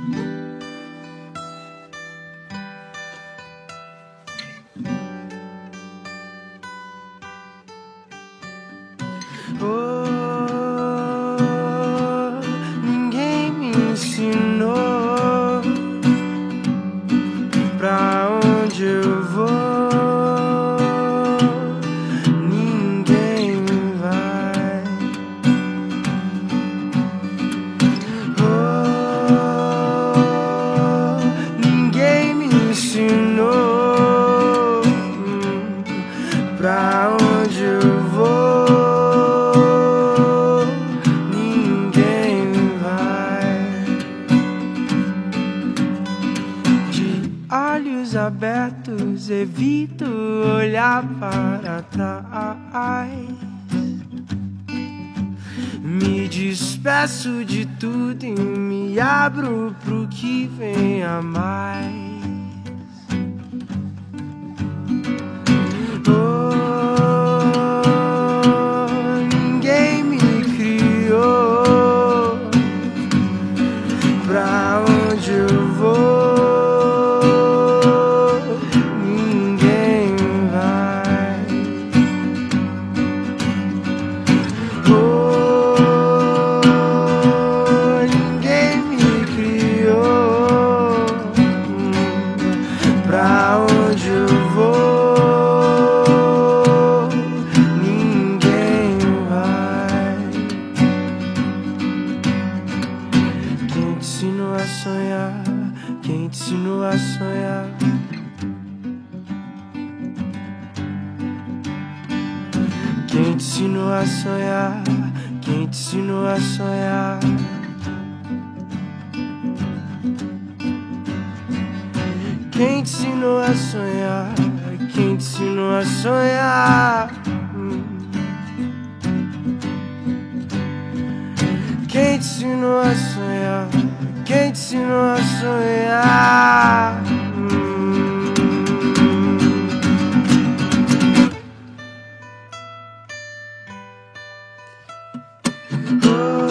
Oh, ensinou pra onde eu vou. Ninguém vai. De olhos abertos, evito olhar para trás. Me despeço de tudo e me abro pro que vem a mais. Pra onde eu vou. Ninguém vai. Quem te ensinou a sonhar? Quem te ensinou a sonhar? Quem te ensinou a sonhar? Quem te ensinou a sonhar? Quem te ensinou a sonhar? Quem te ensinou a sonhar? Quem te ensinou a sonhar? Quem te ensinou a sonhar? Oh.